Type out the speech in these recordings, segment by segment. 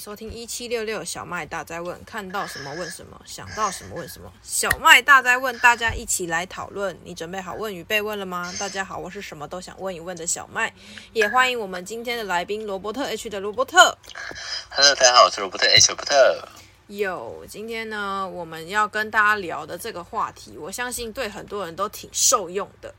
收听一七六六小麦大灾问，看到什么问什么，想到什么问什么。小麦大灾问，大家一起来讨论。你准备好问与被问了吗？大家好，我是什么都想问一问的小麦，也欢迎我们今天的来宾罗伯特 H 的罗伯特。Hello，大家好，我是罗伯特 H 罗伯特。有，今天呢，我们要跟大家聊的这个话题，我相信对很多人都挺受用的。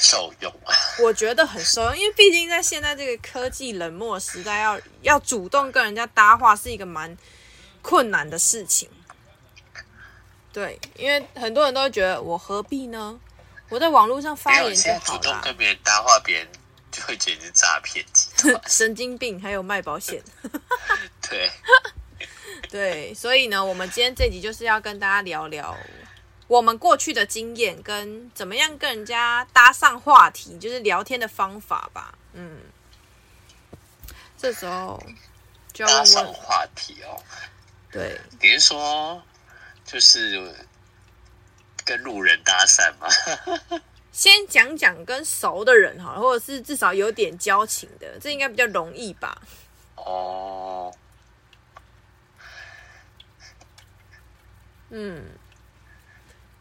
受用啊，我觉得很受用，因为毕竟在现在这个科技冷漠时代要，要要主动跟人家搭话是一个蛮困难的事情。对，因为很多人都会觉得我何必呢？我在网络上发言就好了。主动跟别人搭话，别人就会觉得是诈骗集团、神经病，还有卖保险。对对，所以呢，我们今天这集就是要跟大家聊聊。我们过去的经验跟怎么样跟人家搭上话题，就是聊天的方法吧。嗯，这时候就要问问搭上话题哦。对，你是说就是跟路人搭讪吗？先讲讲跟熟的人哈，或者是至少有点交情的，这应该比较容易吧？哦，嗯。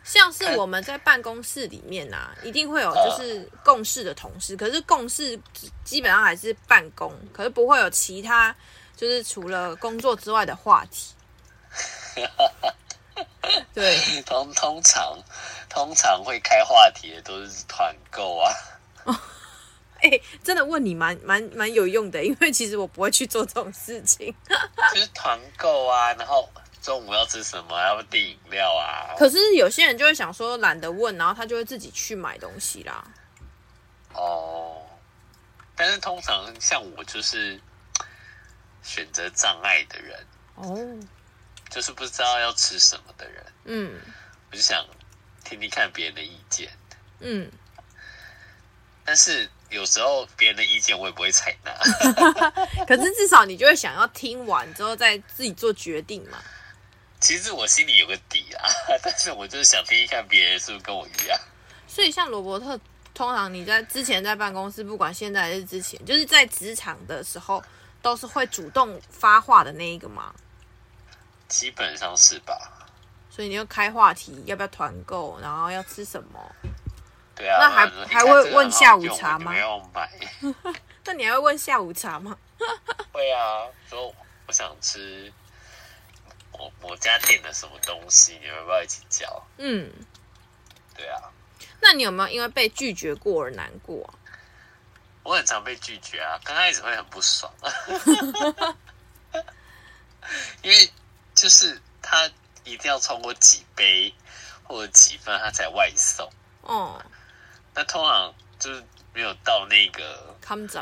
像是我们在办公室里面啊，一定会有就是共事的同事，可是共事基本上还是办公，可是不会有其他就是除了工作之外的话题。对，通通常通常会开话题的都是团购啊。哎、欸，真的问你蛮蛮蛮有用的，因为其实我不会去做这种事情。就是团购啊，然后。中午要吃什么？要不订饮料啊？可是有些人就会想说懒得问，然后他就会自己去买东西啦。哦，但是通常像我就是选择障碍的人哦，就是不知道要吃什么的人。嗯，我就想听听看别人的意见。嗯，但是有时候别人的意见我也不会采纳。可是至少你就会想要听完之后再自己做决定嘛。其实我心里有个底啊，但是我就是想听听看别人是不是跟我一样。所以像罗伯特，通常你在之前在办公室，不管现在还是之前，就是在职场的时候，都是会主动发话的那一个吗？基本上是吧。所以你要开话题，要不要团购，然后要吃什么？对啊。那还还会问下午茶吗？没有买。那你还会问下午茶吗？会啊，说我想吃。我我家点的什么东西，你们要不要一起叫？嗯，对啊。那你有没有因为被拒绝过而难过？我很常被拒绝啊，刚开始会很不爽，因为就是他一定要超过几杯或者几分他才外送。哦。那通常就是没有到那个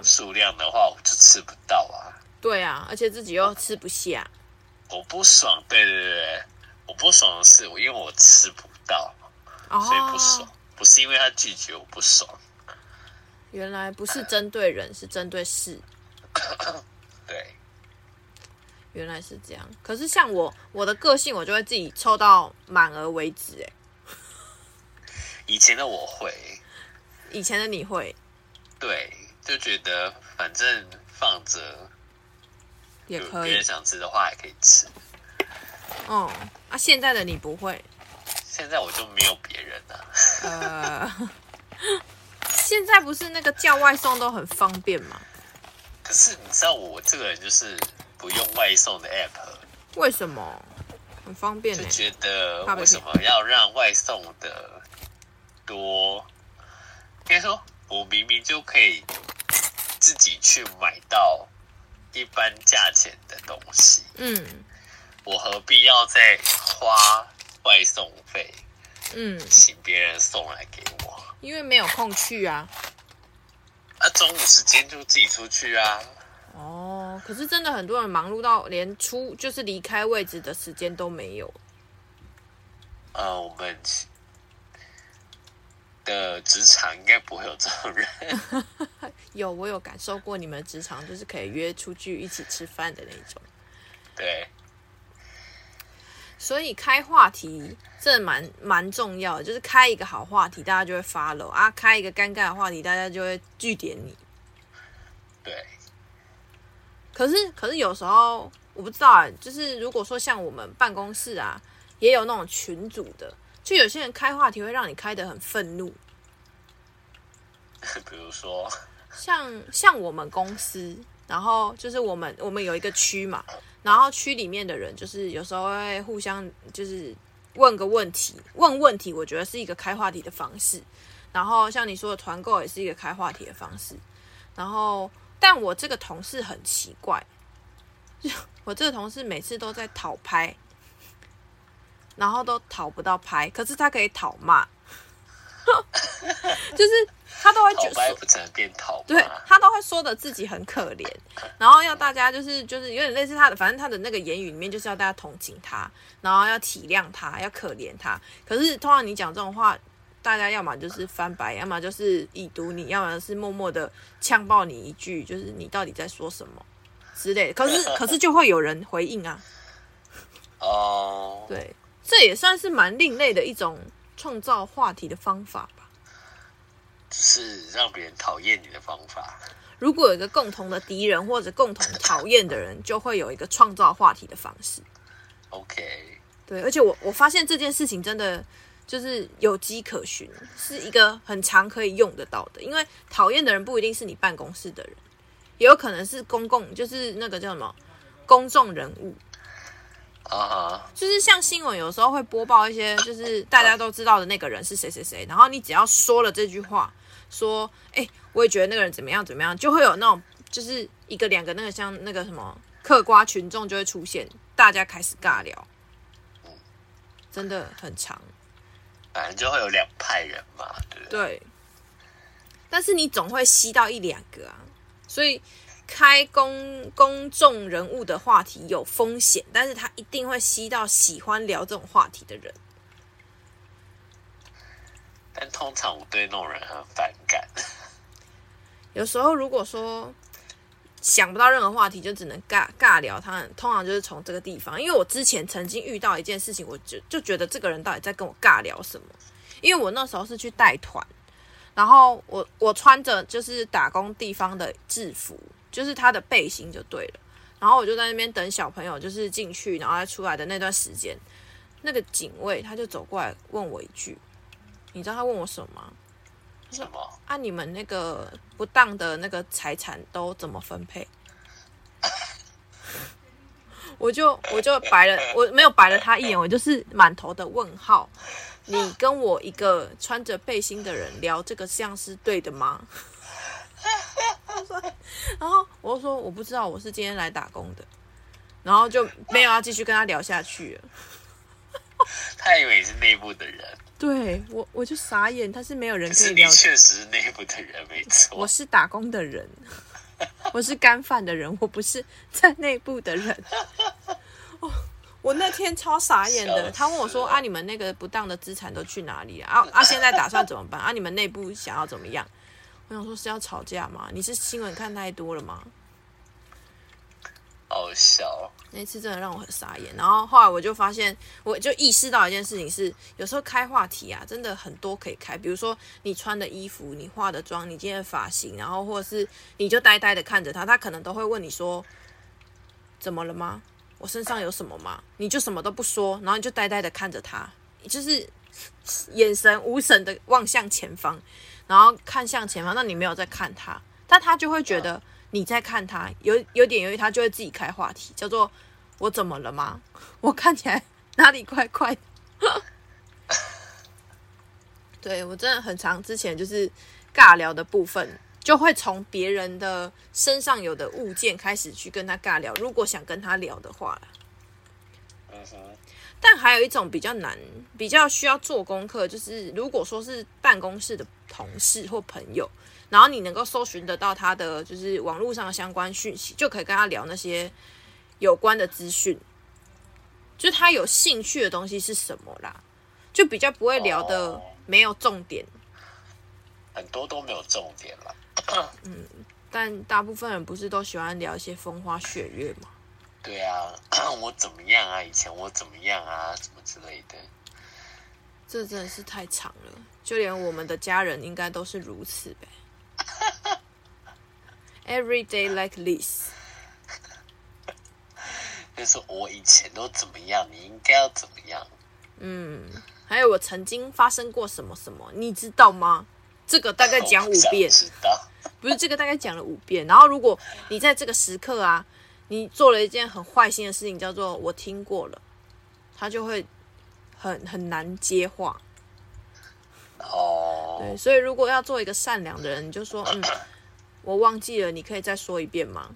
数量的话，我就吃不到啊。对啊，而且自己又吃不下。我不爽，对对对，我不爽的是我，因为我吃不到，哦、所以不爽，不是因为他拒绝我不爽。原来不是针对人，是针对事。对，原来是这样。可是像我，我的个性，我就会自己凑到满额为止。哎，以前的我会，以前的你会，对，就觉得反正放着。也可以，别人想吃的话还可以吃。哦，啊，现在的你不会？现在我就没有别人了。呃，现在不是那个叫外送都很方便吗？可是你知道我这个人就是不用外送的 app。为什么？很方便，就觉得为什么要让外送的多？应该说，我明明就可以自己去买到。一般价钱的东西，嗯，我何必要再花外送费？嗯，请别人送来给我，因为没有空去啊。啊，中午时间就自己出去啊。哦，可是真的很多人忙碌到连出就是离开位置的时间都没有。呃，我们。的职场应该不会有这种人。有，我有感受过你们职场就是可以约出去一起吃饭的那种。对。所以开话题这蛮蛮重要的，就是开一个好话题，大家就会 follow 啊；开一个尴尬的话题，大家就会据点你。对。可是可是有时候我不知道啊，就是如果说像我们办公室啊，也有那种群组的，就有些人开话题会让你开得很愤怒。比如说，像像我们公司，然后就是我们我们有一个区嘛，然后区里面的人就是有时候会互相就是问个问题，问问题，我觉得是一个开话题的方式。然后像你说的团购也是一个开话题的方式。然后。但我这个同事很奇怪，我这个同事每次都在讨拍，然后都讨不到拍，可是他可以讨骂，就是他都会觉得不只能变讨，对他都会说的自己很可怜，然后要大家就是就是有点类似他的，反正他的那个言语里面就是要大家同情他，然后要体谅他，要可怜他。可是通常你讲这种话。大家要么就是翻白，要么就是已读你，要么是默默的呛爆你一句，就是你到底在说什么之类的。可是，可是就会有人回应啊。哦，对，这也算是蛮另类的一种创造话题的方法吧。是让别人讨厌你的方法。如果有一个共同的敌人或者共同讨厌的人，就会有一个创造话题的方式。OK。对，而且我我发现这件事情真的。就是有迹可循，是一个很常可以用得到的。因为讨厌的人不一定是你办公室的人，也有可能是公共，就是那个叫什么公众人物啊。Uh huh. 就是像新闻有时候会播报一些，就是大家都知道的那个人是谁谁谁，然后你只要说了这句话，说哎、欸，我也觉得那个人怎么样怎么样，就会有那种就是一个两个那个像那个什么嗑瓜群众就会出现，大家开始尬聊，真的很长。反正就会有两派人嘛，对不对？对。但是你总会吸到一两个啊，所以开公公众人物的话题有风险，但是他一定会吸到喜欢聊这种话题的人。但通常我对那种人很反感。有时候如果说。想不到任何话题，就只能尬尬聊。他通常就是从这个地方，因为我之前曾经遇到一件事情，我就就觉得这个人到底在跟我尬聊什么？因为我那时候是去带团，然后我我穿着就是打工地方的制服，就是他的背心就对了。然后我就在那边等小朋友，就是进去，然后再出来的那段时间，那个警卫他就走过来问我一句，你知道他问我什么吗？什么？啊，你们那个不当的那个财产都怎么分配？我就我就白了，我没有白了他一眼，我就是满头的问号。你跟我一个穿着背心的人聊这个，像是对的吗？然后我就说我不知道，我是今天来打工的，然后就没有要继续跟他聊下去了。他以为你是内部的人。对我，我就傻眼。他是没有人可以聊。确实是内部的人，没错。我是打工的人，我是干饭的人，我不是在内部的人。哦，我那天超傻眼的。他问我说：“啊，你们那个不当的资产都去哪里啊？啊，现在打算怎么办？啊，你们内部想要怎么样？”我想说是要吵架吗？你是新闻看太多了吗？好笑，那次真的让我很傻眼。然后后来我就发现，我就意识到一件事情是，有时候开话题啊，真的很多可以开。比如说你穿的衣服、你化的妆、你今天的发型，然后或者是你就呆呆的看着他，他可能都会问你说：“怎么了吗？我身上有什么吗？”你就什么都不说，然后你就呆呆的看着他，就是眼神无神的望向前方，然后看向前方，那你没有在看他，但他就会觉得。你在看他，有有点犹豫他就会自己开话题，叫做“我怎么了吗？我看起来哪里怪怪的？” 对，我真的很长之前就是尬聊的部分，就会从别人的身上有的物件开始去跟他尬聊。如果想跟他聊的话，但还有一种比较难、比较需要做功课，就是如果说是办公室的同事或朋友。然后你能够搜寻得到他的就是网络上的相关讯息，就可以跟他聊那些有关的资讯，就是他有兴趣的东西是什么啦，就比较不会聊的没有重点，很多都没有重点了。嗯，但大部分人不是都喜欢聊一些风花雪月吗？对啊，我怎么样啊？以前我怎么样啊？什么之类的，这真的是太长了，就连我们的家人应该都是如此呗。Every day like this。就是我以前都怎么样，你应该要怎么样。嗯，还有我曾经发生过什么什么，你知道吗？这个大概讲五遍，知道 不是这个大概讲了五遍。然后如果你在这个时刻啊，你做了一件很坏心的事情，叫做我听过了，他就会很很难接话。哦，对，所以如果要做一个善良的人，你就说嗯，我忘记了，你可以再说一遍吗？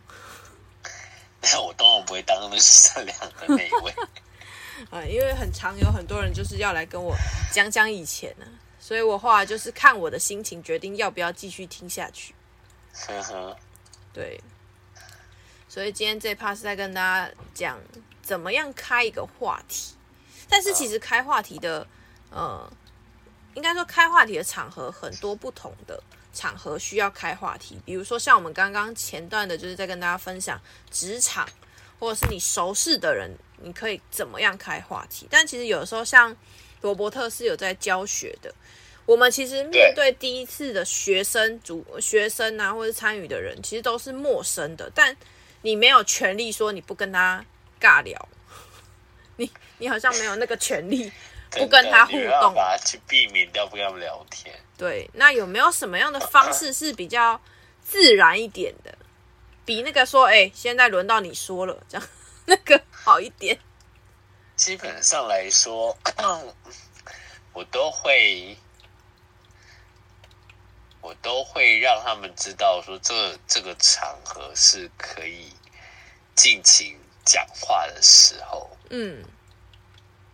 那我当然不会当那么善良的那一位。啊，因为很常有很多人就是要来跟我讲讲以前呢、啊，所以我后来就是看我的心情决定要不要继续听下去。呵呵，对，所以今天这 part 是在跟大家讲怎么样开一个话题，但是其实开话题的，呃，应该说开话题的场合很多不同的场合需要开话题，比如说像我们刚刚前段的就是在跟大家分享职场，或者是你熟识的人。你可以怎么样开话题？但其实有时候像罗伯特是有在教学的，我们其实面对第一次的学生、主学生啊，或者参与的人，其实都是陌生的。但你没有权利说你不跟他尬聊，你你好像没有那个权利不跟他互动，去避免掉不跟他们聊天。对，那有没有什么样的方式是比较自然一点的？比那个说，哎、欸，现在轮到你说了，这样。那个好一点。基本上来说，我都会，我都会让他们知道说，这这个场合是可以尽情讲话的时候。嗯，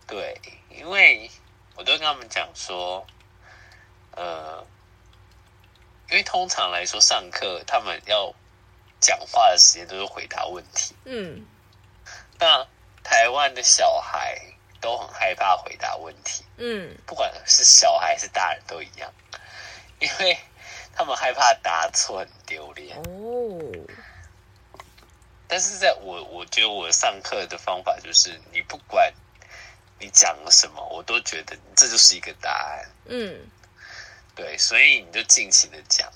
对，因为我都跟他们讲说，呃，因为通常来说上课他们要讲话的时间都是回答问题。嗯。那台湾的小孩都很害怕回答问题，嗯，不管是小孩还是大人都一样，因为他们害怕答错很丢脸。哦，但是在我我觉得我上课的方法就是，你不管你讲了什么，我都觉得这就是一个答案。嗯，对，所以你就尽情的讲。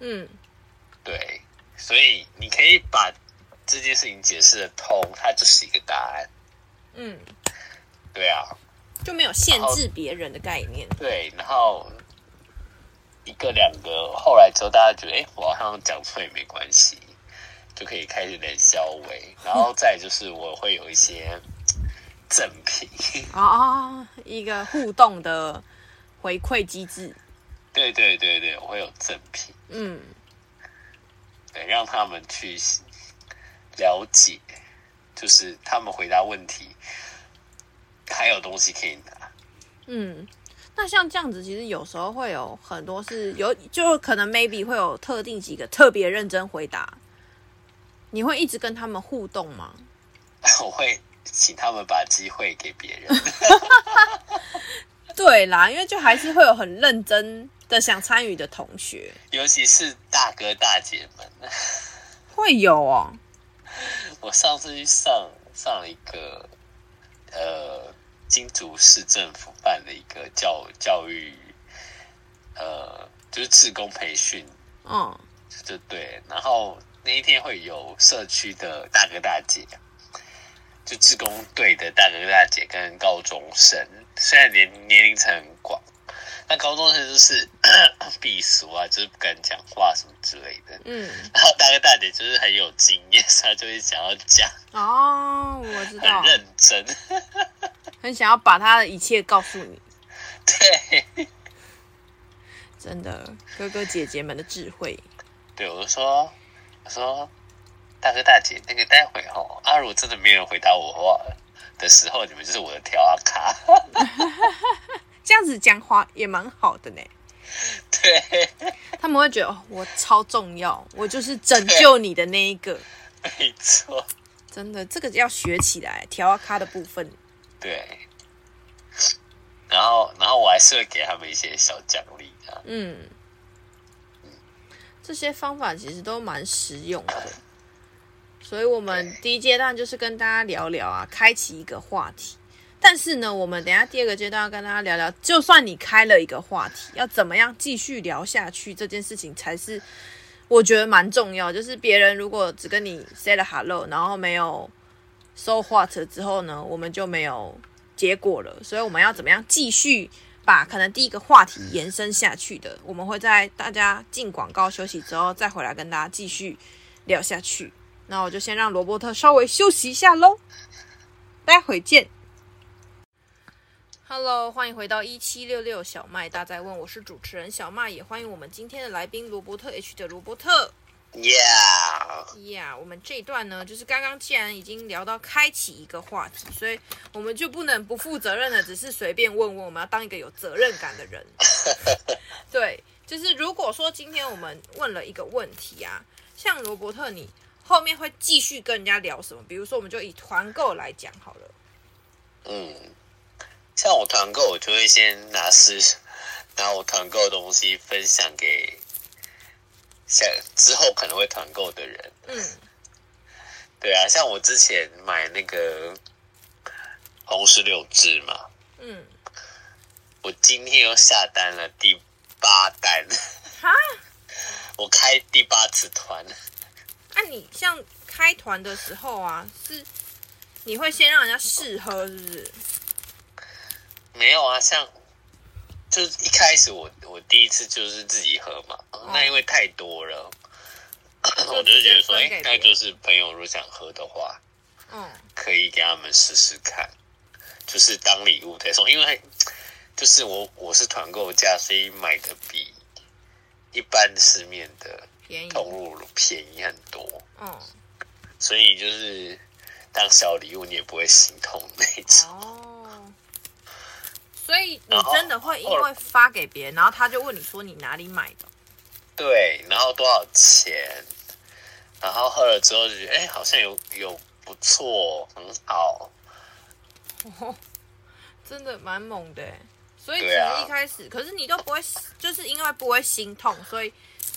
嗯，对，所以你可以把。这件事情解释的通，它就是一个答案。嗯，对啊，就没有限制别人的概念。对，然后一个两个，后来之后大家觉得，哎，我好像讲错也没关系，就可以开始冷消微。然后再就是我会有一些赠品啊、哦，一个互动的回馈机制。对对对对，我会有赠品。嗯，对，让他们去。了解，就是他们回答问题还有东西可以拿。嗯，那像这样子，其实有时候会有很多是有，就可能 maybe 会有特定几个特别认真回答。你会一直跟他们互动吗？我会请他们把机会给别人。对啦，因为就还是会有很认真的想参与的同学，尤其是大哥大姐们，会有哦。我上次去上上了一个，呃，金竹市政府办的一个教教育，呃，就是志工培训，嗯，就对。然后那一天会有社区的大哥大姐，就志工队的大哥大姐跟高中生，虽然年年龄层很广。那高中生就是 避俗啊，就是不敢讲话什么之类的。嗯，然后大哥大姐就是很有经验，所以他就会想要讲。哦，我知道。很认真，很想要把他的一切告诉你。对，真的，哥哥姐姐们的智慧。对，我就说，我说，大哥大姐，那个待会哦，阿、啊、如真的没人回答我话的时候，你们就是我的调阿卡。这样子讲话也蛮好的呢。对，他们会觉得哦，我超重要，我就是拯救你的那一个。没错，真的，这个要学起来，调啊卡的部分。对。然后，然后我还是会给他们一些小奖励的。嗯。这些方法其实都蛮实用的，所以我们第一阶段就是跟大家聊聊啊，开启一个话题。但是呢，我们等一下第二个阶段要跟大家聊聊，就算你开了一个话题，要怎么样继续聊下去，这件事情才是我觉得蛮重要。就是别人如果只跟你 say 了 hello，然后没有 so what 之后呢，我们就没有结果了。所以我们要怎么样继续把可能第一个话题延伸下去的？我们会在大家进广告休息之后再回来跟大家继续聊下去。那我就先让罗伯特稍微休息一下喽，待会见。Hello，欢迎回到一七六六小麦大在问，我是主持人小麦，也欢迎我们今天的来宾罗伯特 H 的罗伯特。Yeah，Yeah，我们这一段呢，就是刚刚既然已经聊到开启一个话题，所以我们就不能不负责任的，只是随便问问，我们要当一个有责任感的人。对，就是如果说今天我们问了一个问题啊，像罗伯特你。后面会继续跟人家聊什么？比如说，我们就以团购来讲好了。嗯，像我团购，我就会先拿是拿我团购的东西分享给像之后可能会团购的人。嗯，对啊，像我之前买那个红石榴汁嘛，嗯，我今天又下单了第八单，哈，我开第八次团。那、啊、你像开团的时候啊，是你会先让人家试喝，是不是？没有啊，像就是一开始我我第一次就是自己喝嘛，哦、那因为太多了，就我就觉得说，哎、欸，那就是朋友如果想喝的话，嗯，可以给他们试试看，就是当礼物再送，因为就是我我是团购价，所以买的比一般市面的。便宜，投入便宜很多，嗯，所以就是当小礼物，你也不会心痛那种。哦，所以你真的会因为发给别人，然后他就问你说你哪里买的？对，然后多少钱？然后喝了之后就觉得，哎，好像有有不错，很好。哦，真的蛮猛的，所以其实一开始，啊、可是你都不会，就是因为不会心痛，所以。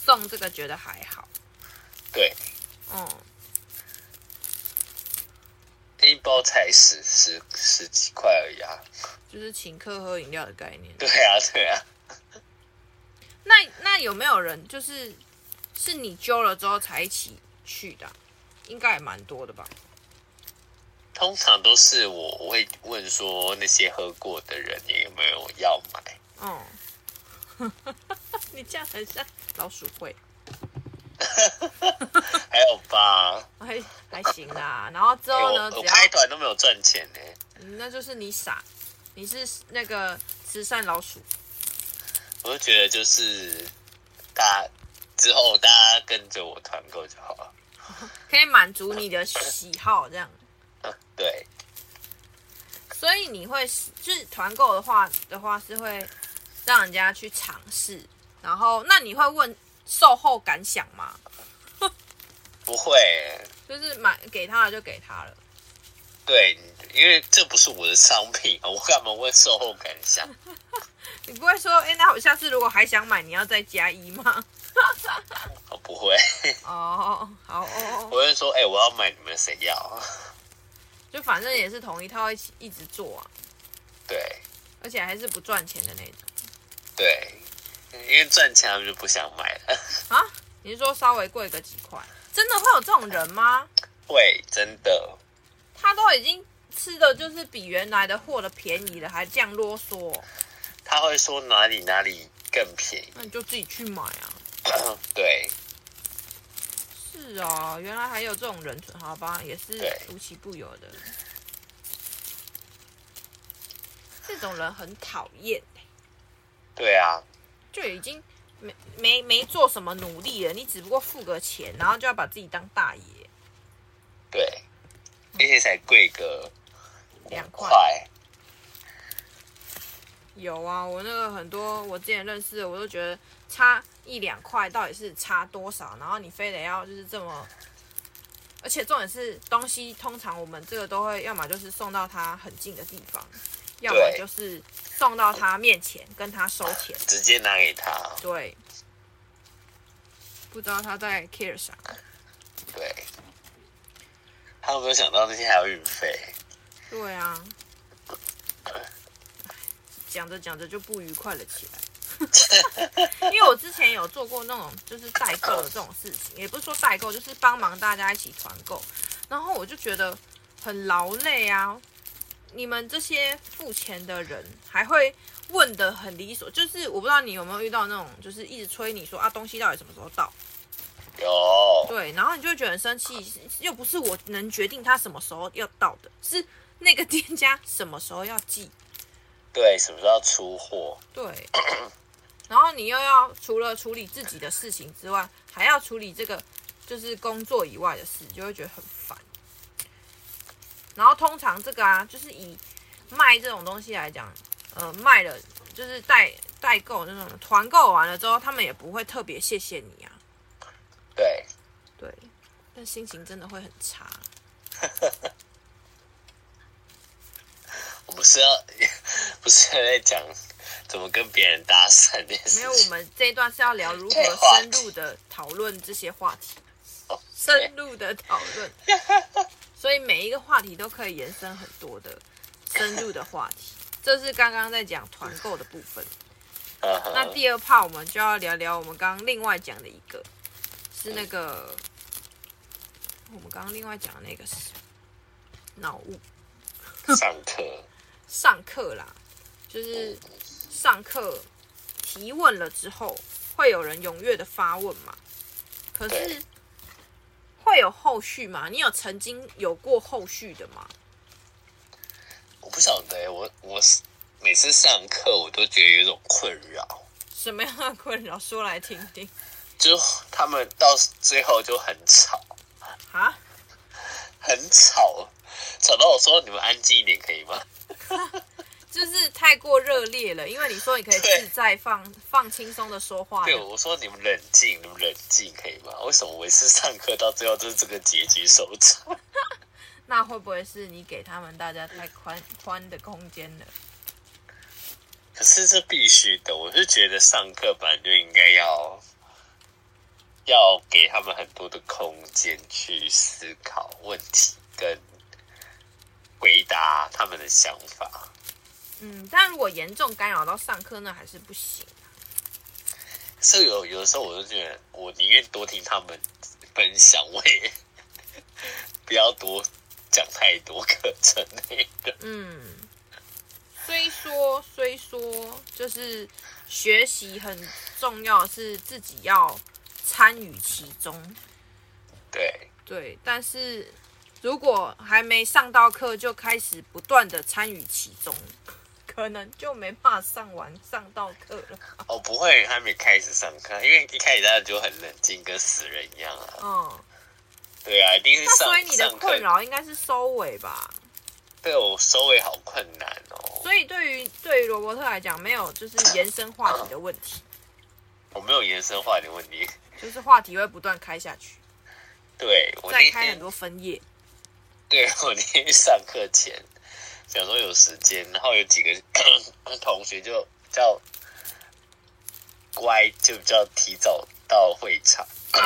送这个觉得还好，对，嗯，一包才十十十几块而已啊，就是请客喝饮料的概念。对啊，对啊。那那有没有人就是是你揪了之后才一起去的？应该也蛮多的吧。通常都是我我会问说那些喝过的人，你有没有要买？嗯。你这样很像老鼠会，还有吧？还还行啦。然后之后呢？我开团都没有赚钱呢。那就是你傻，你是那个慈善老鼠。我就觉得就是大家之后大家跟着我团购就好了，可以满足你的喜好这样。对。所以你会就是团购的话的话是会。让人家去尝试，然后那你会问售后感想吗？不会，就是买给他了就给他了。对，因为这不是我的商品，我干嘛问售后感想？你不会说，哎，那我下次如果还想买，你要再加一吗？我 不会。哦，好哦。我会说，哎，我要买，你们谁要？就反正也是同一套，一起一直做啊。对。而且还是不赚钱的那种。对，因为赚钱他们就不想买了啊？你是说稍微贵个几块？真的会有这种人吗？会，真的。他都已经吃的就是比原来的货的便宜了，还这样啰嗦。他会说哪里哪里更便宜，那你就自己去买啊。对。是啊，原来还有这种人存，好吧，也是无奇不有的。对这种人很讨厌。对啊，就已经没没没做什么努力了，你只不过付个钱，然后就要把自己当大爷。对，而且才贵个两块。有啊，我那个很多我之前认识的，我都觉得差一两块到底是差多少？然后你非得要就是这么，而且重点是东西通常我们这个都会要么就是送到他很近的地方，要么就是。送到他面前，跟他收钱，直接拿给他。对，不知道他在 care 啥。对，他有没有想到那些还有运费？对啊。讲着讲着就不愉快了起来。因为我之前有做过那种就是代购的这种事情，也不是说代购，就是帮忙大家一起团购，然后我就觉得很劳累啊。你们这些付钱的人还会问的很理所，就是我不知道你有没有遇到那种，就是一直催你说啊，东西到底什么时候到？有。对，然后你就会觉得很生气，又不是我能决定他什么时候要到的，是那个店家什么时候要寄。对，什么时候要出货？对。然后你又要除了处理自己的事情之外，还要处理这个就是工作以外的事，就会觉得很烦。然后通常这个啊，就是以卖这种东西来讲，呃，卖了就是代代购那种团购完了之后，他们也不会特别谢谢你啊。对，对，但心情真的会很差。我们是要 不是在讲怎么跟别人搭讪？没有，我们这一段是要聊如何深入的讨论这些话题，深入的讨论。所以每一个话题都可以延伸很多的深入的话题，这是刚刚在讲团购的部分。那第二 part 我们就要聊聊我们刚刚另外讲的一个，是那个我们刚刚另外讲的那个是脑雾。上课。上课啦，就是上课提问了之后，会有人踊跃的发问嘛？可是。会有后续吗？你有曾经有过后续的吗？我不晓得，我我每次上课我都觉得有种困扰。什么样的困扰？说来听听。就他们到最后就很吵啊，很吵，吵到我说你们安静一点可以吗？就是太过热烈了，因为你说你可以自在放放轻松的说话。对，我说你们冷静，你们冷静可以吗？为什么我每次上课到最后都是这个结局收场？那会不会是你给他们大家太宽宽的空间了？可是这必须的，我是觉得上课本来就应该要要给他们很多的空间去思考问题跟回答他们的想法。嗯，但如果严重干扰到上课，那还是不行啊。是有有的时候，我就觉得我宁愿多听他们分享，我也 不要多讲太多课程内容。嗯，虽说虽说，就是学习很重要，是自己要参与其中。对对，但是如果还没上到课，就开始不断的参与其中。可能就没办法上完上到课了。哦，不会，还没开始上课，因为一开始大家就很冷静，跟死人一样啊。嗯，对啊，一定是上。所以你的困扰应该是收尾吧？对，我收尾好困难哦。所以对于对于罗伯特来讲，没有就是延伸话题的问题。我没有延伸话题的问题，就是话题会不断开下去。对，我再开很多分页。对，我那天上课前。想说有时间，然后有几个 同学就比较乖，就比较提早到会场。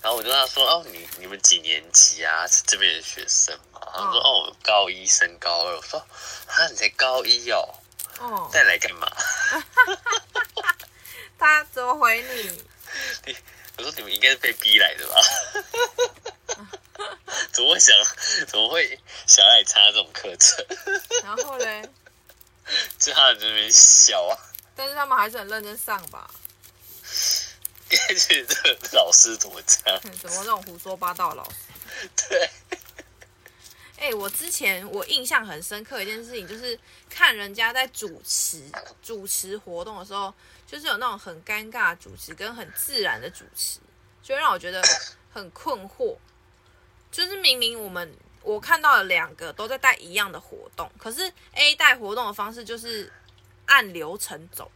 然后我就跟他说：“哦，你你们几年级啊？是这边的学生吗？”他说：“哦，高一升高二。”我说：“啊，你才高一哦？哦，再来干嘛？” 他怎么回你？你我说：“你们应该是被逼来的吧？” 怎么会想？怎么会想来参加这种课程？然后嘞，就他们这边笑啊。但是他们还是很认真上吧？因为这个老师怎么这样？怎么这种胡说八道老师？对。哎、欸，我之前我印象很深刻一件事情，就是看人家在主持主持活动的时候，就是有那种很尴尬的主持跟很自然的主持，就让我觉得很困惑。就是明明我们我看到了两个都在带一样的活动，可是 A 带活动的方式就是按流程走，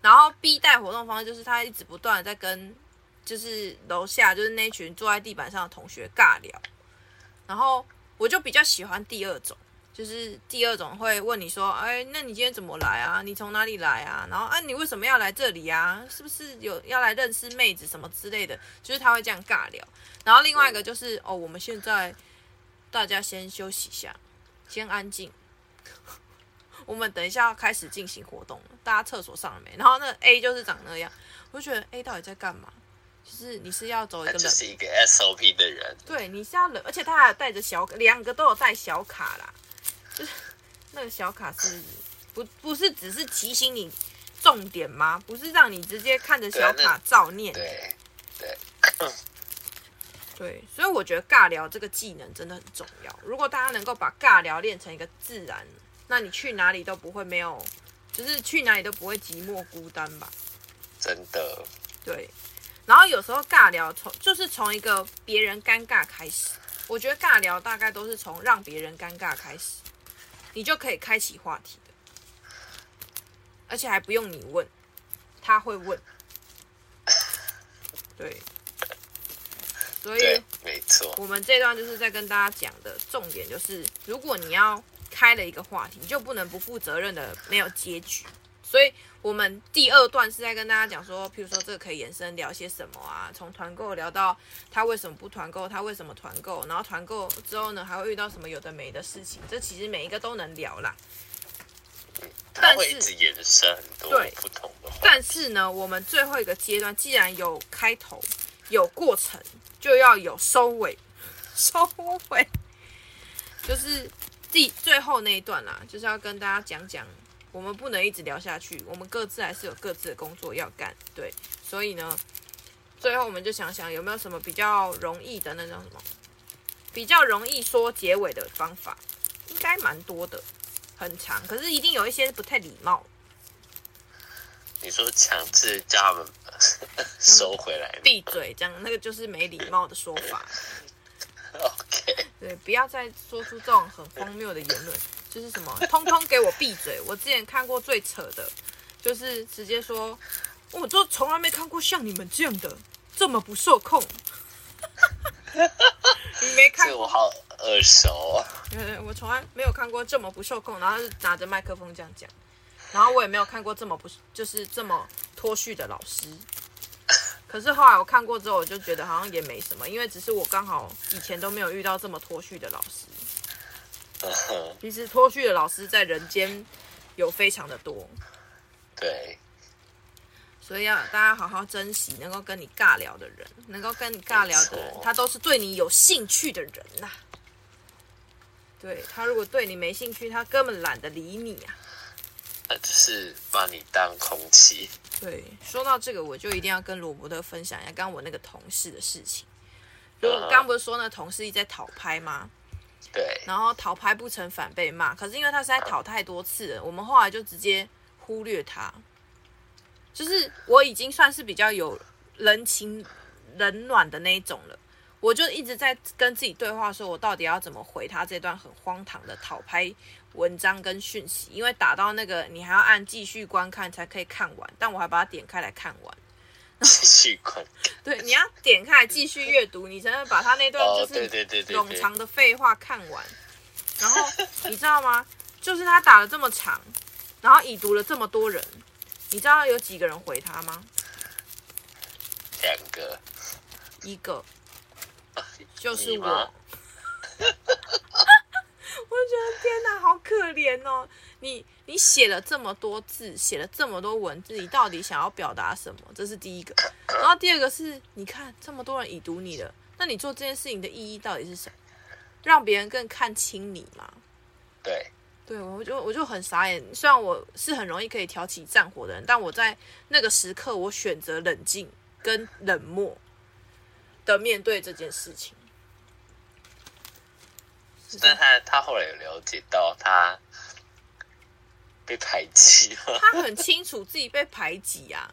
然后 B 带活动方式就是他一直不断的在跟就是楼下就是那群坐在地板上的同学尬聊，然后我就比较喜欢第二种。就是第二种会问你说，哎，那你今天怎么来啊？你从哪里来啊？然后，啊，你为什么要来这里啊？是不是有要来认识妹子什么之类的？就是他会这样尬聊。然后另外一个就是，哦，我们现在大家先休息一下，先安静。我们等一下要开始进行活动了，大家厕所上了没？然后那 A 就是长那样，我就觉得 A 到底在干嘛？就是你是要走一个冷，是一个 SOP 的人，对，你是要冷，而且他还有带着小，两个都有带小卡啦，就 是那个小卡是不不是只是提醒你重点吗？不是让你直接看着小卡照念，对对对，所以我觉得尬聊这个技能真的很重要。如果大家能够把尬聊练成一个自然，那你去哪里都不会没有，就是去哪里都不会寂寞孤单吧？真的，对。然后有时候尬聊从就是从一个别人尴尬开始，我觉得尬聊大概都是从让别人尴尬开始，你就可以开启话题的，而且还不用你问，他会问。对，所以没错，我们这段就是在跟大家讲的重点就是，如果你要开了一个话题，你就不能不负责任的没有结局，所以。我们第二段是在跟大家讲说，譬如说这个可以延伸聊些什么啊？从团购聊到他为什么不团购，他为什么团购，然后团购之后呢，还会遇到什么有的没的事情？这其实每一个都能聊啦。但会一直延伸很多不同的。但是呢，我们最后一个阶段，既然有开头、有过程，就要有收尾。收尾就是第最后那一段啦，就是要跟大家讲讲。我们不能一直聊下去，我们各自还是有各自的工作要干，对，所以呢，最后我们就想想有没有什么比较容易的那种什么，比较容易说结尾的方法，应该蛮多的，很长，可是一定有一些不太礼貌。你说强制叫他们 收回来，闭嘴，这样那个就是没礼貌的说法。OK，对，不要再说出这种很荒谬的言论。就是什么，通通给我闭嘴！我之前看过最扯的，就是直接说，我都从来没看过像你们这样的这么不受控。你没看过？我好耳熟啊！嗯，我从来没有看过这么不受控，然后是拿着麦克风这样讲，然后我也没有看过这么不就是这么脱序的老师。可是后来我看过之后，我就觉得好像也没什么，因为只是我刚好以前都没有遇到这么脱序的老师。其实脱序的老师在人间有非常的多，对，所以要大家好好珍惜能够跟你尬聊的人，能够跟你尬聊的人，他都是对你有兴趣的人呐、啊。对，他如果对你没兴趣，他根本懒得理你啊。他只是把你当空气。对，说到这个，我就一定要跟罗伯特分享一下刚刚我那个同事的事情。刚不是说那同事一直在讨拍吗？对，然后讨拍不成反被骂，可是因为他实在讨太多次了，我们后来就直接忽略他。就是我已经算是比较有人情冷暖的那一种了，我就一直在跟自己对话，说我到底要怎么回他这段很荒唐的讨拍文章跟讯息，因为打到那个你还要按继续观看才可以看完，但我还把它点开来看完。对，你要点开继续阅读，你才能把他那段就是冗长的废话看完。然后你知道吗？就是他打了这么长，然后已读了这么多人，你知道有几个人回他吗？两个，一个，就是我。我觉得天哪，好可怜哦！你。你写了这么多字，写了这么多文字，你到底想要表达什么？这是第一个。然后第二个是，你看这么多人已读你的，那你做这件事情的意义到底是什么？让别人更看清你吗？对，对，我就我就很傻眼。虽然我是很容易可以挑起战火的人，但我在那个时刻，我选择冷静跟冷漠的面对这件事情。但他他后来有了解到他。被排挤，他很清楚自己被排挤啊，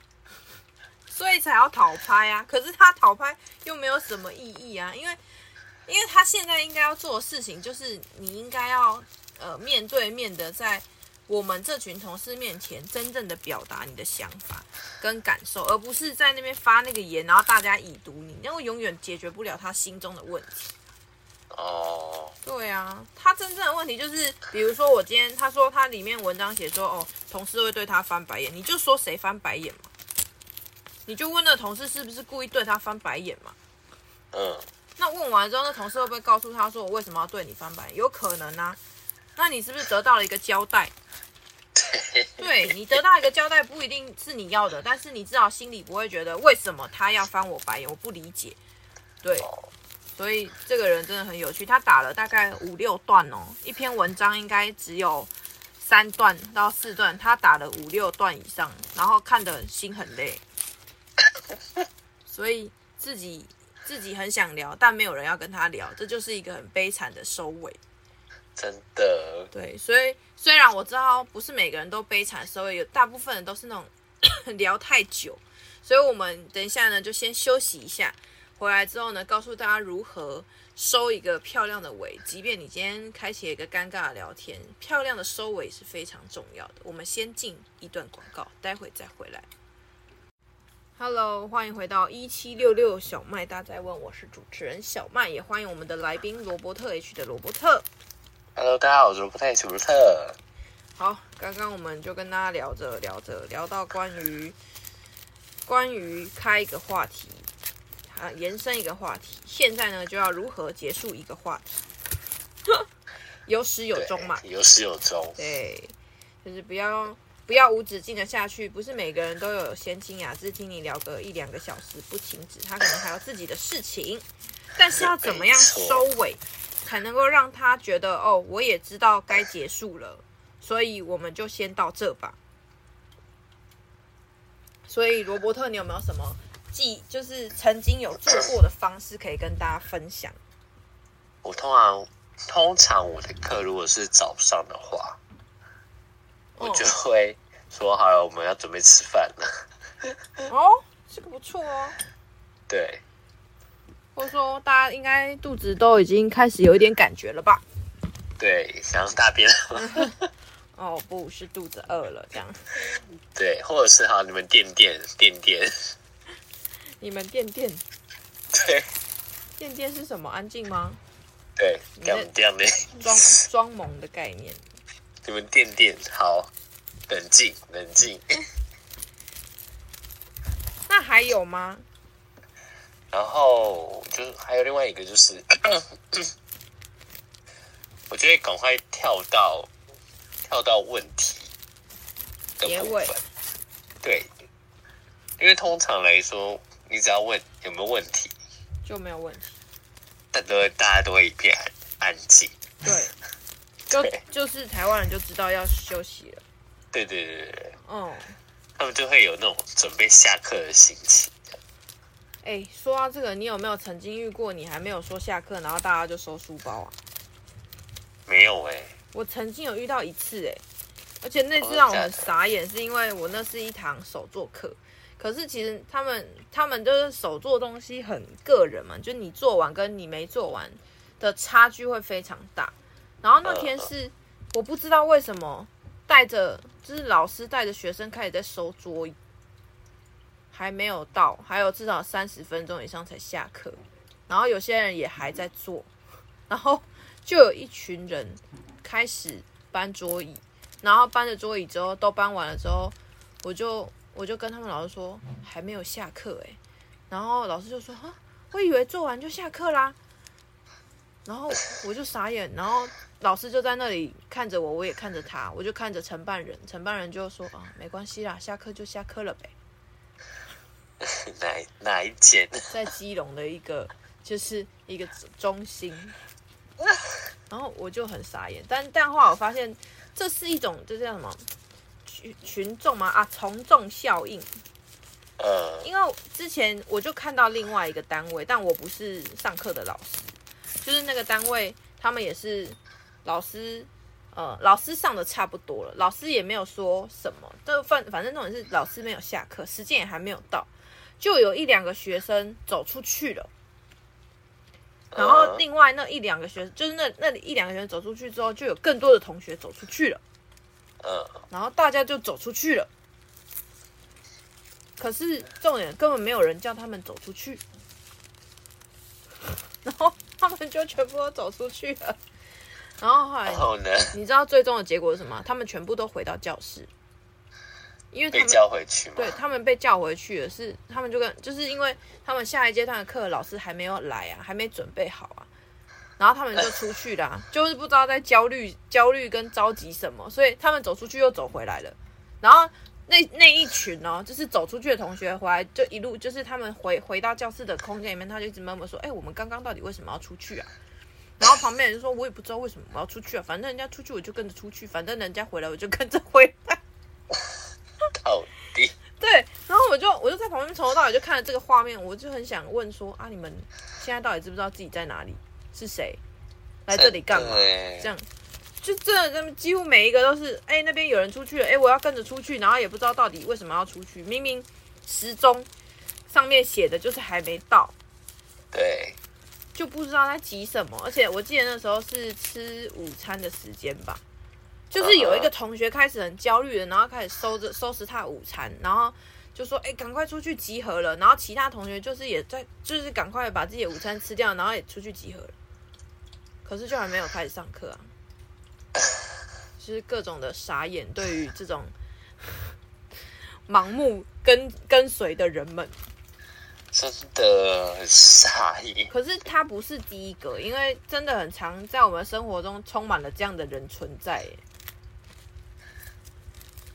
所以才要讨拍啊。可是他讨拍又没有什么意义啊，因为，因为他现在应该要做的事情就是，你应该要呃面对面的在我们这群同事面前，真正的表达你的想法跟感受，而不是在那边发那个言，然后大家已读你，那我永远解决不了他心中的问题。哦，对啊，他真正的问题就是，比如说我今天他说他里面文章写说，哦，同事会对他翻白眼，你就说谁翻白眼嘛？你就问那同事是不是故意对他翻白眼嘛？嗯，那问完之后，那同事会不会告诉他说我为什么要对你翻白眼？有可能啊，那你是不是得到了一个交代？对，你得到一个交代不一定是你要的，但是你至少心里不会觉得为什么他要翻我白眼，我不理解。对，所以这个人真的很有趣，他打了大概五六段哦，一篇文章应该只有三段到四段，他打了五六段以上，然后看得心很累，所以自己自己很想聊，但没有人要跟他聊，这就是一个很悲惨的收尾。真的，对，所以虽然我知道不是每个人都悲惨收尾，有大部分人都是那种 聊太久，所以我们等一下呢就先休息一下，回来之后呢告诉大家如何收一个漂亮的尾，即便你今天开启了一个尴尬的聊天，漂亮的收尾是非常重要的。我们先进一段广告，待会再回来。Hello，欢迎回到一七六六小麦大在问，我是主持人小麦，也欢迎我们的来宾罗伯特 H 的罗伯特。Hello，大家好，我是罗伯特 H 罗伯特。好，刚刚我们就跟大家聊着聊着，聊到关于关于开一个话题，啊，延伸一个话题。现在呢，就要如何结束一个话题？有始有终嘛？有始有终。对，就是不要不要无止境的下去。不是每个人都有闲情雅致听你聊个一两个小时不停止，他可能还有自己的事情。但是要怎么样收尾？才能够让他觉得哦，我也知道该结束了，所以我们就先到这吧。所以罗伯特，你有没有什么记，就是曾经有做过的方式可以跟大家分享？我通常通常我的课如果是早上的话，我就会说好了，我们要准备吃饭了。哦，这个不错哦。对。或者说，大家应该肚子都已经开始有一点感觉了吧？对，想要大便了。哦，不是肚子饿了，这样。对，或者是哈，你们垫垫垫垫。你们垫垫。对。垫垫是什么？安静吗？对，这样这样的。装装萌的概念。你们垫垫，好，冷静冷静。那还有吗？然后就是还有另外一个，就是 我觉得赶快跳到跳到问题的部分，对，因为通常来说，你只要问有没有问题，就没有问题，但都大家都会一片安静，对，就就是台湾人就知道要休息了，对对对对，嗯，他们就会有那种准备下课的心情。哎，说到这个，你有没有曾经遇过？你还没有说下课，然后大家就收书包啊？没有哎、欸。我曾经有遇到一次哎，而且那次让我很傻眼，是因为我那是一堂手作课，可是其实他们他们就是手做东西很个人嘛，就你做完跟你没做完的差距会非常大。然后那天是我不知道为什么带着，就是老师带着学生开始在收桌椅。还没有到，还有至少三十分钟以上才下课，然后有些人也还在做，然后就有一群人开始搬桌椅，然后搬着桌椅之后都搬完了之后，我就我就跟他们老师说还没有下课诶，然后老师就说啊，我以为做完就下课啦，然后我就傻眼，然后老师就在那里看着我，我也看着他，我就看着承办人，承办人就说啊，没关系啦，下课就下课了呗。哪哪一间？在基隆的一个，就是一个中心，然后我就很傻眼。但但后来我发现，这是一种这叫什么群群众嘛？啊，从众效应。呃，因为之前我就看到另外一个单位，但我不是上课的老师，就是那个单位，他们也是老师，呃，老师上的差不多了，老师也没有说什么，这反反正重点是老师没有下课，时间也还没有到。就有一两个学生走出去了，然后另外那一两个学生，就是那那里一两个学生走出去之后，就有更多的同学走出去了，然后大家就走出去了，可是重点根本没有人叫他们走出去，然后他们就全部都走出去了，然后后来你知道最终的结果是什么？他们全部都回到教室。因为他们被叫回去，对，他们被叫回去的是他们就跟就是因为他们下一阶段的课老师还没有来啊，还没准备好啊，然后他们就出去了，啊，就是不知道在焦虑焦虑跟着急什么，所以他们走出去又走回来了，然后那那一群哦，就是走出去的同学回来，就一路就是他们回回到教室的空间里面，他就一直闷闷说：“哎，我们刚刚到底为什么要出去啊？”然后旁边人就说：“我也不知道为什么我要出去啊，反正人家出去我就跟着出去，反正人家回来我就跟着回来。”到底 对，然后我就我就在旁边从头到尾就看了这个画面，我就很想问说：“啊，你们现在到底知不知道自己在哪里？是谁来这里干嘛？这样？”就真的，他们几乎每一个都是，哎、欸，那边有人出去了，哎、欸，我要跟着出去，然后也不知道到底为什么要出去，明明时钟上面写的就是还没到，对，就不知道在急什么。而且我记得那时候是吃午餐的时间吧，就是有一个同学开始很焦虑的，然后开始收着收拾他的午餐，然后就说，哎、欸，赶快出去集合了。然后其他同学就是也在，就是赶快把自己的午餐吃掉，然后也出去集合了。可是就还没有开始上课啊。就是各种的傻眼，对于这种 盲目跟跟随的人们，真的很傻眼。可是他不是第一个，因为真的很常在我们生活中充满了这样的人存在。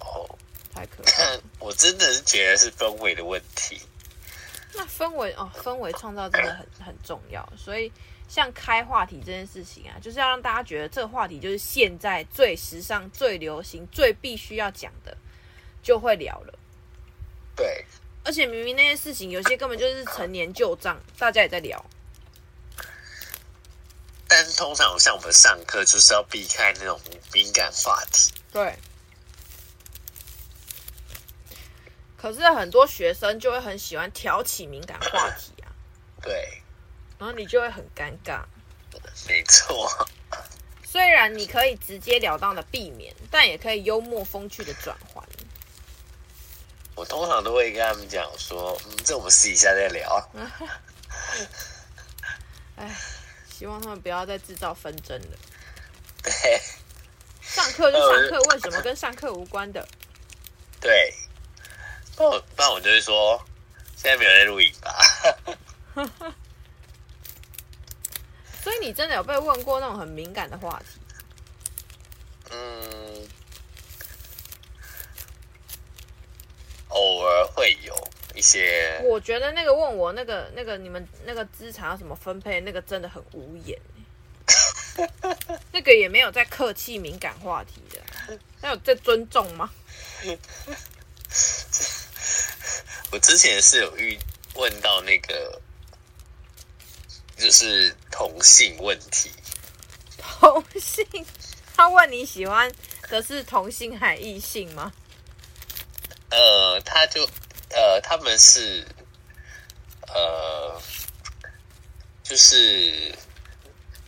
哦，太可怕！我真的是觉得是氛围的问题。那氛围哦，氛围创造真的很很重要，所以。像开话题这件事情啊，就是要让大家觉得这个话题就是现在最时尚、最流行、最必须要讲的，就会聊了。对，而且明明那些事情有些根本就是陈年旧账，大家也在聊。但是通常像我们上课就是要避开那种敏感话题。对。可是很多学生就会很喜欢挑起敏感话题啊。对。然后你就会很尴尬，没错。虽然你可以直截了当的避免，但也可以幽默风趣的转换。我通常都会跟他们讲说：“嗯，这我们私底下再聊。”哎，希望他们不要再制造纷争了。对，上课就上课，问什么跟上课无关的？对，那我那我就是说，现在没有在录影吧。所以你真的有被问过那种很敏感的话题？嗯，偶尔会有一些。我觉得那个问我那个那个你们那个资产要怎么分配，那个真的很无言。那个也没有在客气敏感话题的，那有在尊重吗？我之前是有遇问到那个。就是同性问题，同性，他问你喜欢的是同性还异性吗？呃，他就呃，他们是呃，就是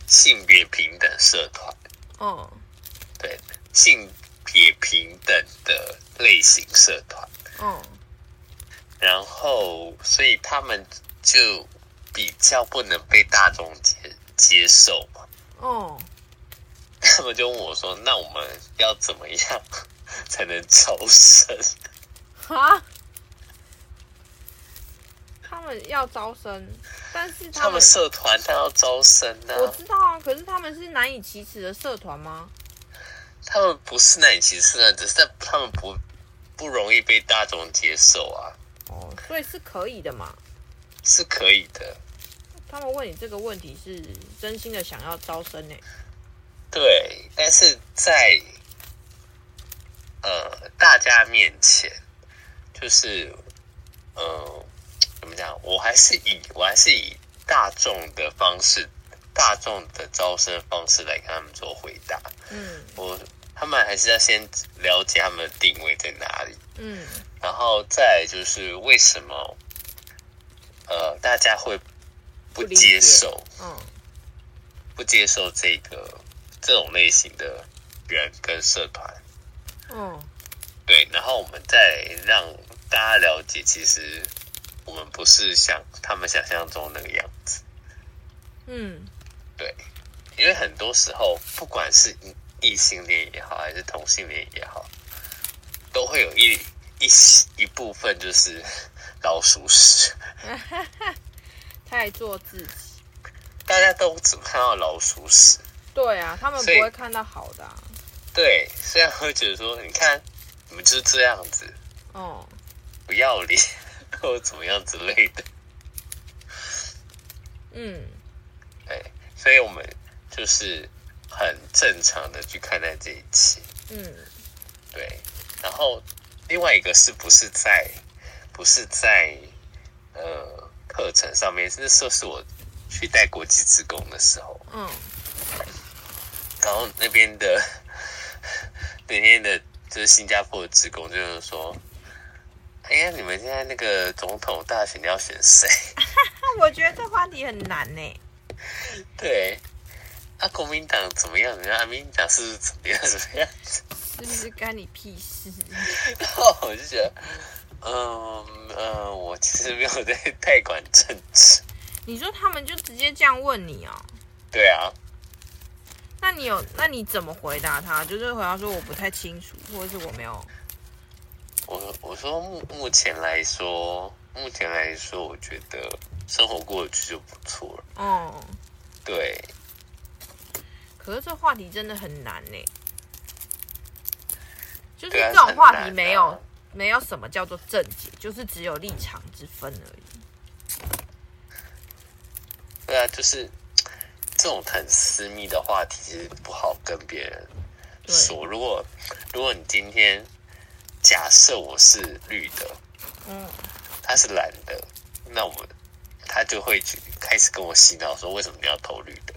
性别平等社团，哦，对，性别平等的类型社团，哦，然后所以他们就。比较不能被大众接接受嘛？哦，他们就问我说：“那我们要怎么样 才能招生？”哈？他们要招生，但是他们，社团他要招生呢、啊？我知道啊，可是他们是难以启齿的社团吗？他们不是难以启齿的，只是他们不不容易被大众接受啊。哦，所以是可以的嘛？是可以的。他们问你这个问题是真心的想要招生呢？对，但是在呃大家面前，就是呃怎么讲？我还是以我还是以大众的方式，大众的招生方式来跟他们做回答。嗯，我他们还是要先了解他们的定位在哪里。嗯，然后再就是为什么呃大家会。不接受，嗯，不接受这个这种类型的人跟社团，嗯，对，然后我们再让大家了解，其实我们不是像他们想象中那个样子，嗯，对，因为很多时候，不管是异性恋也好，还是同性恋也好，都会有一一一部分就是 老鼠屎。太做自己，大家都只看到老鼠屎。对啊，他们不会看到好的啊。对，虽然会觉得说，你看你们就是这样子哦，不要脸 或怎么样之类的。嗯，对，所以我们就是很正常的去看待这一切。嗯，对。然后另外一个是不是在不是在呃课程上面？那时候是我去带国际职工的时候。嗯。然后那边的 那边的，就是新加坡的职工，就是说：“哎呀，你们现在那个总统大选你要选谁？” 我觉得这话题很难呢。对，那、啊、国民党怎么样？人家民进党是怎么样？怎么样？是不是干你屁事？然后我就觉得，嗯嗯、呃，我其实没有在太管政治。你说他们就直接这样问你哦？对啊。那你有？那你怎么回答他？就是回答说我不太清楚，或者是我没有。我我说目目前来说，目前来说，我觉得生活过得去就不错了。哦，对。可是这话题真的很难呢。就是这种话题没有没有什么叫做正解，就是只有立场之分而已。对啊，就是。这种很私密的话题，其实不好跟别人说。如果如果你今天假设我是绿的，嗯，他是蓝的，那我们他就会去开始跟我洗脑说，为什么你要投绿的？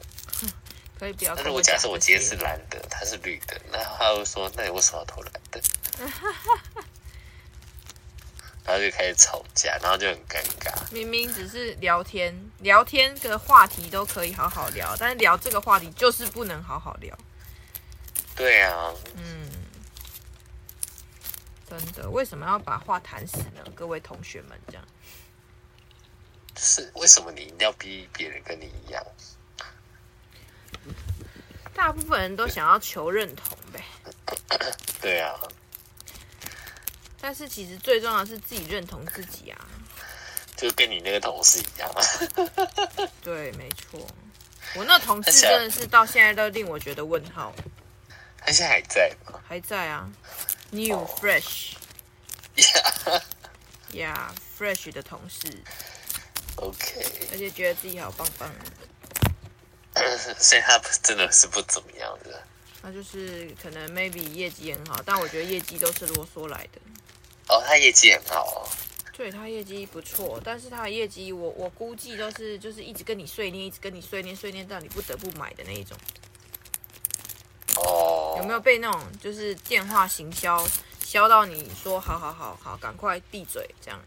可以不要。但是我假设我今天是蓝的，他是绿的，那他会说，那你为什么要投蓝的？然后就开始吵架，然后就很尴尬。明明只是聊天，聊天的话题都可以好好聊，但是聊这个话题就是不能好好聊。对啊。嗯。真的，为什么要把话谈死呢？各位同学们，这样。是为什么你一定要逼别人跟你一样？大部分人都想要求认同呗。对啊。但是其实最重要的是自己认同自己啊，就跟你那个同事一样啊。对，没错，我那同事真的是到现在都令我觉得问号。他现在还在吗？还在啊，New、oh. Fresh，呀、yeah.，Fresh 的同事。OK，而且觉得自己好棒棒。所以他真的是不怎么样的。他就是可能 maybe 业绩很好，但我觉得业绩都是啰嗦来的。哦，他业绩很好哦。对，他业绩不错，但是他的业绩，我我估计都是就是一直跟你碎念，一直跟你碎念，碎念到你不得不买的那一种。哦。有没有被那种就是电话行销销到你说好好好好，赶快闭嘴这样？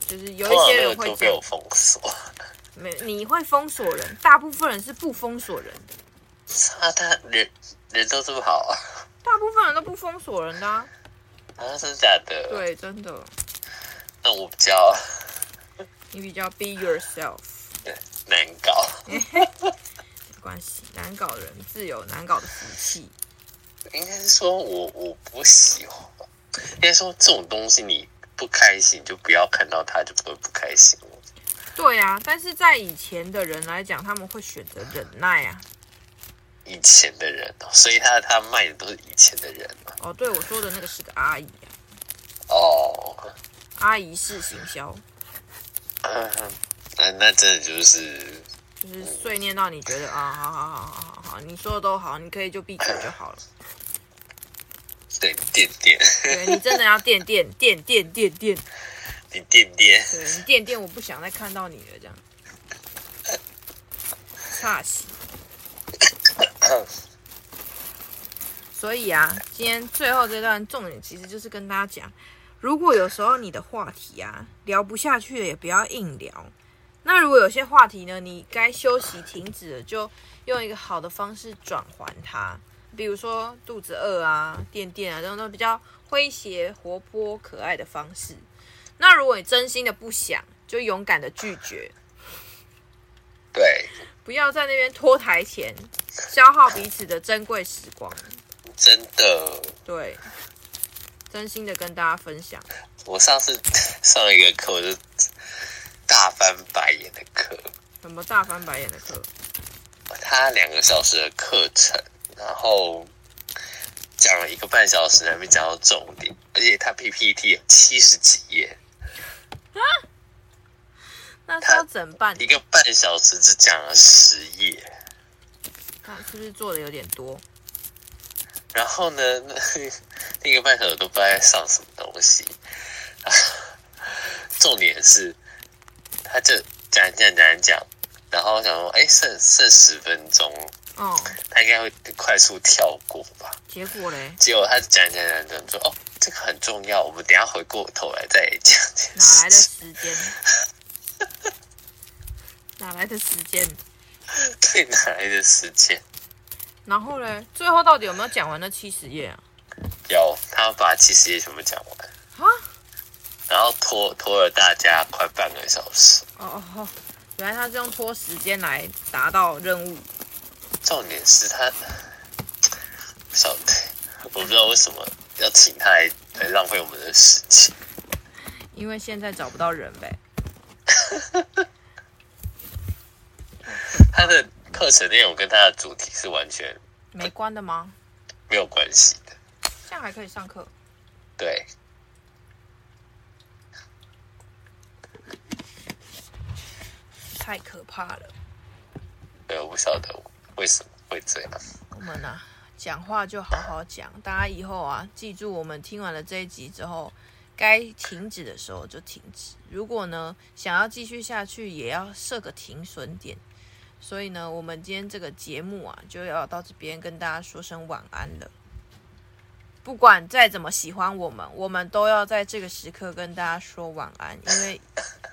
就是有一些人会被我封锁。没，你会封锁人，大部分人是不封锁人的。他他人人都这么好啊？大部分人都不封锁人的啊。啊，真的假的？对，真的。那我比较，你比较 be yourself，难搞。没关系，难搞人自有难搞的福气。应该是说我我不喜欢，应该说这种东西你不开心就不要看到它，就不会不开心。对啊，但是在以前的人来讲，他们会选择忍耐啊。以前的人，所以他他卖的都是以前的人嘛。哦，对，我说的那个是个阿姨啊。哦，阿姨是行销。嗯，那那真的就是就是碎念到你觉得、嗯、啊，好好好好好好，你说的都好，你可以就闭嘴就好了。对，垫垫。对，你真的要垫垫垫垫垫垫。你垫垫。对，你垫垫，我不想再看到你了，这样。差死。所以啊，今天最后这段重点其实就是跟大家讲，如果有时候你的话题啊聊不下去了，也不要硬聊。那如果有些话题呢，你该休息停止了，就用一个好的方式转换它，比如说肚子饿啊、垫垫啊这种都比较诙谐、活泼、可爱的方式。那如果你真心的不想，就勇敢的拒绝。对。不要在那边拖台前，消耗彼此的珍贵时光。真的，对，真心的跟大家分享。我上次 上一个课，我就大翻白眼的课。什么大翻白眼的课？他两个小时的课程，然后讲讲了一个半小时还没讲到重点，而且他 PPT 有七十几页。啊？那他要怎么办？一个半小时只讲了十页，他是不是做的有点多？然后呢，那 那个半小时都不知道在上什么东西。啊、重点是，他就讲讲讲讲，然后我想说，哎，剩剩十分钟，哦，他应该会快速跳过吧？结果嘞？结果他讲讲讲讲说，哦，这个很重要，我们等下回过头来再讲。哪来的时间？哪来的时间？对，哪来的时间？然后呢？最后到底有没有讲完那七十页啊？有，他把七十页全部讲完。啊？然后拖拖了大家快半个小时。哦哦，原来他是用拖时间来达到任务。重点是他，不晓得，我不知道为什么要请他来来浪费我们的时间。因为现在找不到人呗。他的。课程内容跟他的主题是完全没关的吗？没有关系的，这样还可以上课。对，太可怕了。对，我不晓得为什么会这样。我们啊，讲话就好好讲，大家以后啊，记住我们听完了这一集之后，该停止的时候就停止。如果呢，想要继续下去，也要设个停损点。所以呢，我们今天这个节目啊，就要到这边跟大家说声晚安了。不管再怎么喜欢我们，我们都要在这个时刻跟大家说晚安，因为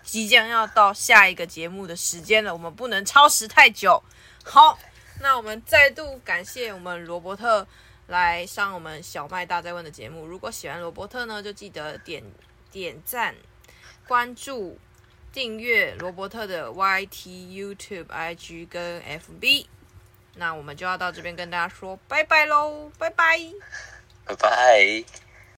即将要到下一个节目的时间了，我们不能超时太久。好，那我们再度感谢我们罗伯特来上我们小麦大在问的节目。如果喜欢罗伯特呢，就记得点点赞、关注。订阅罗伯特的 YT、YouTube、IG 跟 FB，那我们就要到这边跟大家说拜拜喽，拜拜，拜拜。